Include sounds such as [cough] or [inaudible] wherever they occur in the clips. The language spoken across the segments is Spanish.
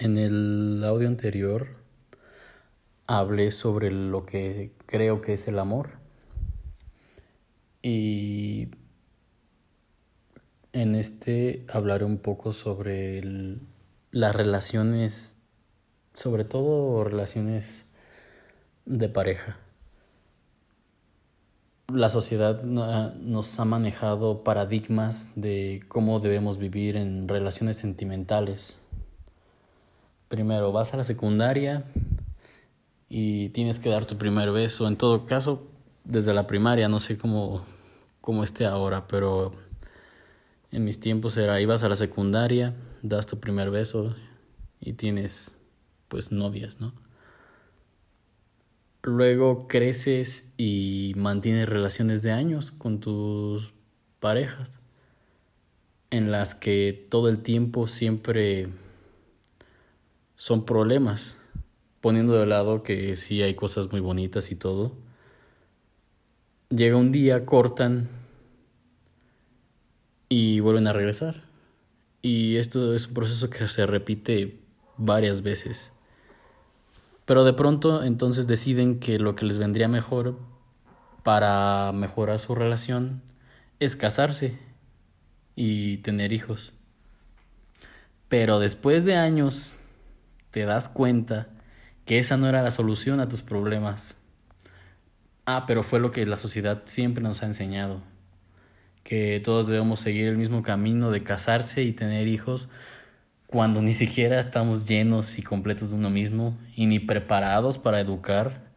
En el audio anterior hablé sobre lo que creo que es el amor. Y en este hablaré un poco sobre las relaciones, sobre todo relaciones de pareja. La sociedad nos ha manejado paradigmas de cómo debemos vivir en relaciones sentimentales primero vas a la secundaria y tienes que dar tu primer beso. En todo caso, desde la primaria, no sé cómo, cómo esté ahora, pero en mis tiempos era, ibas a la secundaria, das tu primer beso y tienes pues novias, ¿no? Luego creces y mantienes relaciones de años con tus parejas, en las que todo el tiempo siempre son problemas, poniendo de lado que sí hay cosas muy bonitas y todo. Llega un día, cortan y vuelven a regresar. Y esto es un proceso que se repite varias veces. Pero de pronto entonces deciden que lo que les vendría mejor para mejorar su relación es casarse y tener hijos. Pero después de años te das cuenta que esa no era la solución a tus problemas. Ah, pero fue lo que la sociedad siempre nos ha enseñado, que todos debemos seguir el mismo camino de casarse y tener hijos cuando ni siquiera estamos llenos y completos de uno mismo y ni preparados para educar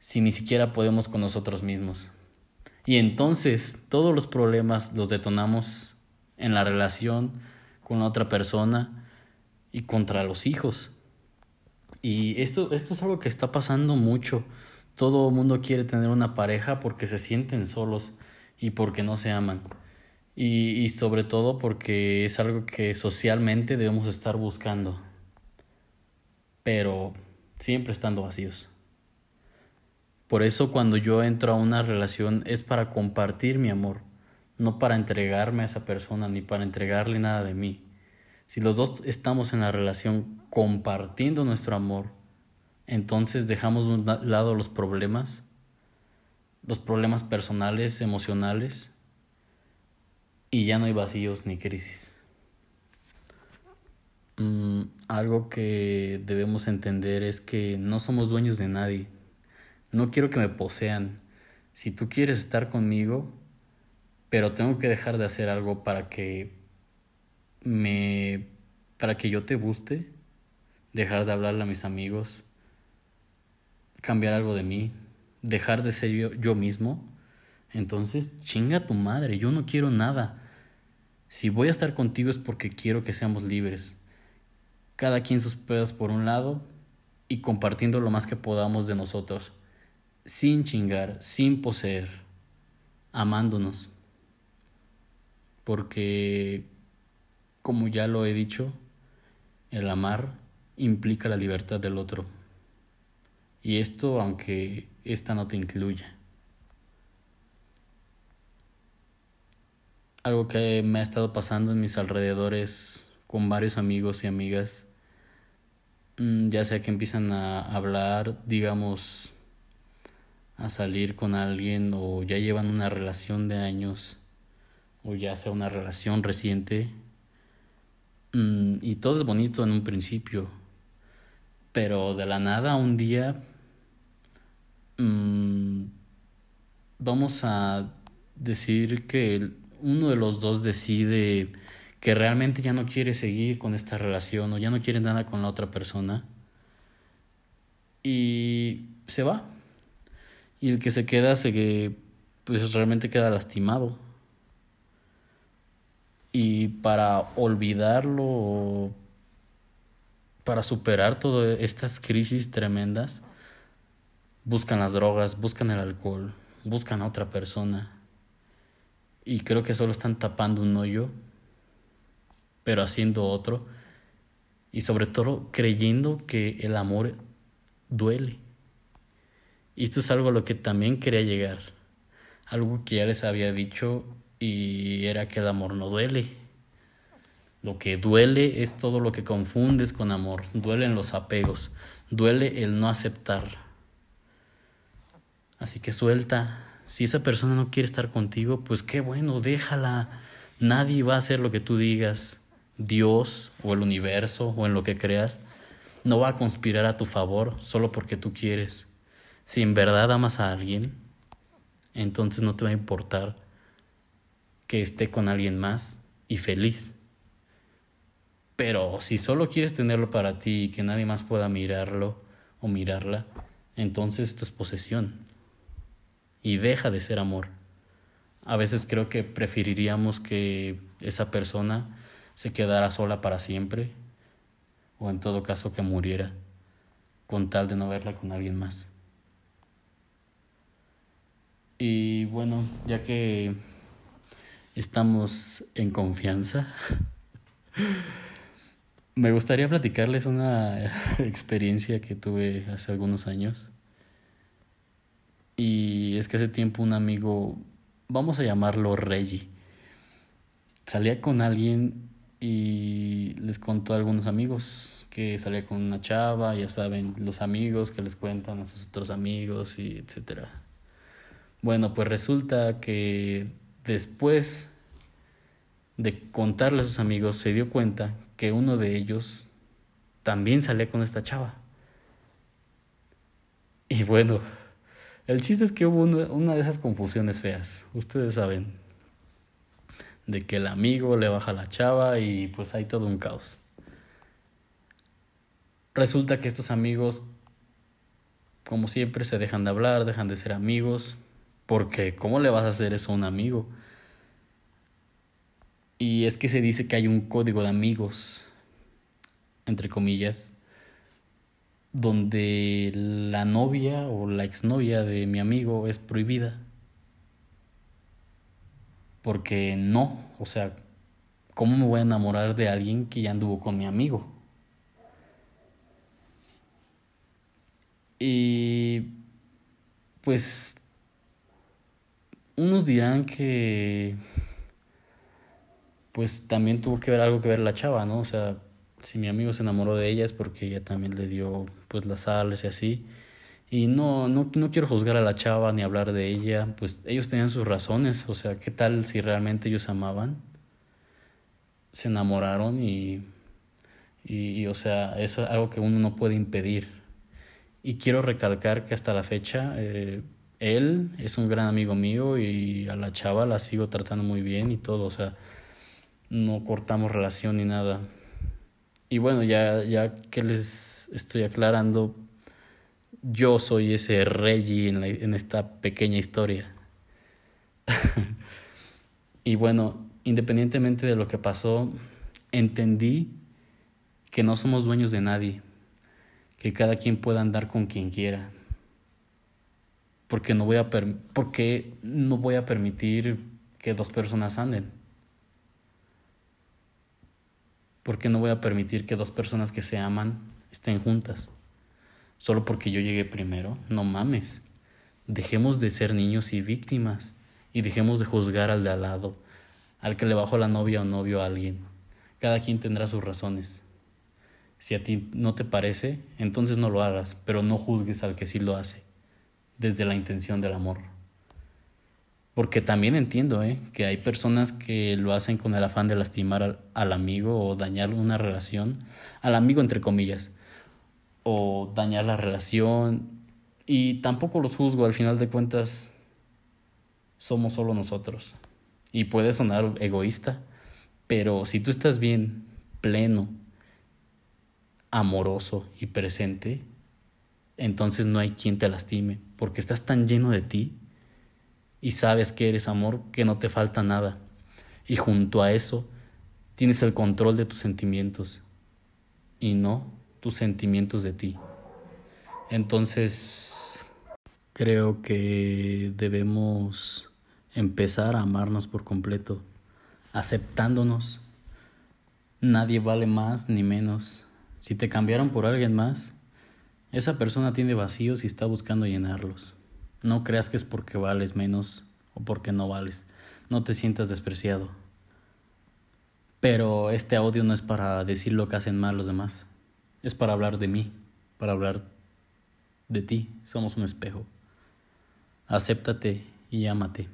si ni siquiera podemos con nosotros mismos. Y entonces todos los problemas los detonamos en la relación con otra persona y contra los hijos. Y esto, esto es algo que está pasando mucho. Todo mundo quiere tener una pareja porque se sienten solos y porque no se aman. Y, y sobre todo porque es algo que socialmente debemos estar buscando. Pero siempre estando vacíos. Por eso cuando yo entro a una relación es para compartir mi amor, no para entregarme a esa persona ni para entregarle nada de mí. Si los dos estamos en la relación compartiendo nuestro amor, entonces dejamos de un lado los problemas, los problemas personales, emocionales, y ya no hay vacíos ni crisis. Mm, algo que debemos entender es que no somos dueños de nadie. No quiero que me posean. Si tú quieres estar conmigo, pero tengo que dejar de hacer algo para que me para que yo te guste, dejar de hablarle a mis amigos, cambiar algo de mí, dejar de ser yo, yo mismo, entonces chinga tu madre, yo no quiero nada. Si voy a estar contigo es porque quiero que seamos libres. Cada quien sus pedos por un lado y compartiendo lo más que podamos de nosotros, sin chingar, sin poseer, amándonos. Porque como ya lo he dicho, el amar implica la libertad del otro. Y esto aunque esta no te incluya. Algo que me ha estado pasando en mis alrededores con varios amigos y amigas, mm, ya sea que empiezan a hablar, digamos, a salir con alguien o ya llevan una relación de años o ya sea una relación reciente Mm, y todo es bonito en un principio, pero de la nada un día mm, vamos a decir que uno de los dos decide que realmente ya no quiere seguir con esta relación o ya no quiere nada con la otra persona y se va. Y el que se queda se pues realmente queda lastimado y para olvidarlo, para superar todas estas crisis tremendas, buscan las drogas, buscan el alcohol, buscan a otra persona. Y creo que solo están tapando un hoyo, pero haciendo otro. Y sobre todo creyendo que el amor duele. Y esto es algo a lo que también quería llegar. Algo que ya les había dicho y era que el amor no duele. Lo que duele es todo lo que confundes con amor. Duelen los apegos. Duele el no aceptar. Así que suelta. Si esa persona no quiere estar contigo, pues qué bueno, déjala. Nadie va a hacer lo que tú digas. Dios o el universo o en lo que creas no va a conspirar a tu favor solo porque tú quieres. Si en verdad amas a alguien, entonces no te va a importar que esté con alguien más y feliz. Pero si solo quieres tenerlo para ti y que nadie más pueda mirarlo o mirarla, entonces esto es posesión. Y deja de ser amor. A veces creo que preferiríamos que esa persona se quedara sola para siempre, o en todo caso que muriera, con tal de no verla con alguien más. Y bueno, ya que estamos en confianza, me gustaría platicarles una [laughs] experiencia que tuve hace algunos años. Y es que hace tiempo un amigo, vamos a llamarlo Reggie, salía con alguien y les contó a algunos amigos que salía con una chava, ya saben, los amigos que les cuentan a sus otros amigos y etcétera. Bueno, pues resulta que después de contarle a sus amigos se dio cuenta que uno de ellos también salía con esta chava. Y bueno, el chiste es que hubo una, de esas confusiones feas, ustedes saben, de que el amigo le baja la chava y pues hay todo un caos. Resulta que estos amigos, como siempre, se dejan de hablar, dejan de ser amigos, porque ¿cómo le vas a hacer eso a un amigo? Y es que se dice que hay un código de amigos, entre comillas, donde la novia o la exnovia de mi amigo es prohibida porque no, o sea, ¿cómo me voy a enamorar de alguien que ya anduvo con mi amigo? Y pues unos dirán que pues también tuvo que ver algo que ver la chava, ¿no? O sea, si mi amigo se enamoró de ella es porque ella también le dio pues las sales y así. Y no, no, no quiero juzgar a la chava ni hablar de ella, pues ellos tenían sus razones, o sea, ¿qué tal si realmente ellos amaban? Se enamoraron y, y, o sea, eso es algo que uno no puede impedir. Y quiero recalcar que hasta la fecha eh, él es un gran amigo mío y a la chava la sigo tratando muy bien y todo, o sea, no cortamos relación ni nada. Y bueno, ya, ya que les estoy aclarando, yo soy ese rey en, en esta pequeña historia. [laughs] y bueno, independientemente de lo que pasó, entendí que no somos dueños de nadie, que cada quien pueda andar con quien quiera. Porque no voy a, porque no voy a permitir que dos personas anden. Porque no voy a permitir que dos personas que se aman estén juntas solo porque yo llegué primero. No mames. Dejemos de ser niños y víctimas y dejemos de juzgar al de al lado, al que le bajó la novia o novio a alguien. Cada quien tendrá sus razones. Si a ti no te parece, entonces no lo hagas, pero no juzgues al que sí lo hace, desde la intención del amor. Porque también entiendo ¿eh? que hay personas que lo hacen con el afán de lastimar al, al amigo o dañar una relación, al amigo entre comillas, o dañar la relación. Y tampoco los juzgo, al final de cuentas somos solo nosotros. Y puede sonar egoísta, pero si tú estás bien, pleno, amoroso y presente, entonces no hay quien te lastime, porque estás tan lleno de ti y sabes que eres amor que no te falta nada. Y junto a eso tienes el control de tus sentimientos y no tus sentimientos de ti. Entonces, creo que debemos empezar a amarnos por completo, aceptándonos. Nadie vale más ni menos. Si te cambiaron por alguien más, esa persona tiene vacíos y está buscando llenarlos. No creas que es porque vales menos o porque no vales. No te sientas despreciado. Pero este audio no es para decir lo que hacen mal los demás. Es para hablar de mí, para hablar de ti. Somos un espejo. Acéptate y ámate.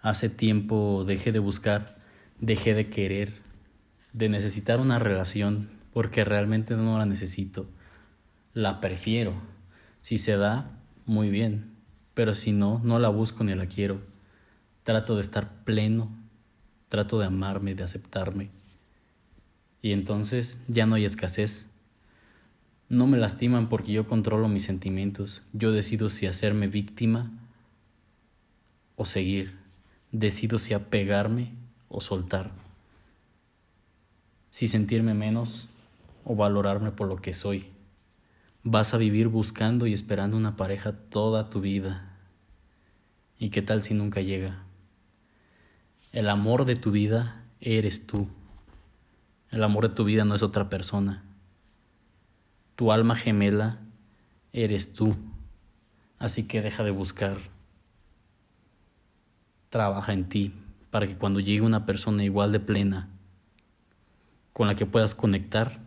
Hace tiempo dejé de buscar, dejé de querer, de necesitar una relación, porque realmente no la necesito. La prefiero. Si se da, muy bien. Pero si no, no la busco ni la quiero. Trato de estar pleno trato de amarme, de aceptarme. Y entonces ya no hay escasez. No me lastiman porque yo controlo mis sentimientos. Yo decido si hacerme víctima o seguir. Decido si apegarme o soltar. Si sentirme menos o valorarme por lo que soy. Vas a vivir buscando y esperando una pareja toda tu vida. ¿Y qué tal si nunca llega? El amor de tu vida eres tú. El amor de tu vida no es otra persona. Tu alma gemela eres tú. Así que deja de buscar. Trabaja en ti para que cuando llegue una persona igual de plena, con la que puedas conectar,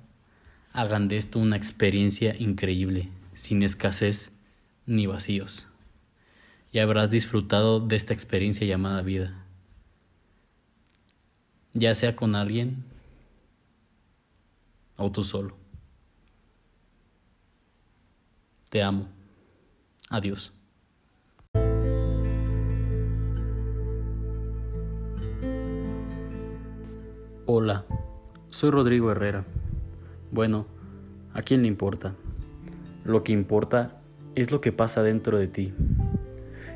hagan de esto una experiencia increíble, sin escasez ni vacíos. Y habrás disfrutado de esta experiencia llamada vida ya sea con alguien o tú solo. Te amo. Adiós. Hola, soy Rodrigo Herrera. Bueno, ¿a quién le importa? Lo que importa es lo que pasa dentro de ti.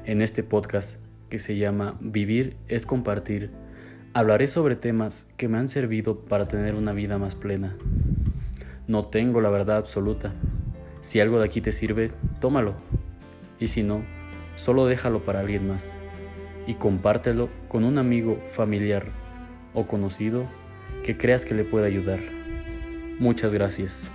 En este podcast que se llama Vivir es compartir Hablaré sobre temas que me han servido para tener una vida más plena. No tengo la verdad absoluta. Si algo de aquí te sirve, tómalo. Y si no, solo déjalo para alguien más. Y compártelo con un amigo, familiar o conocido que creas que le pueda ayudar. Muchas gracias.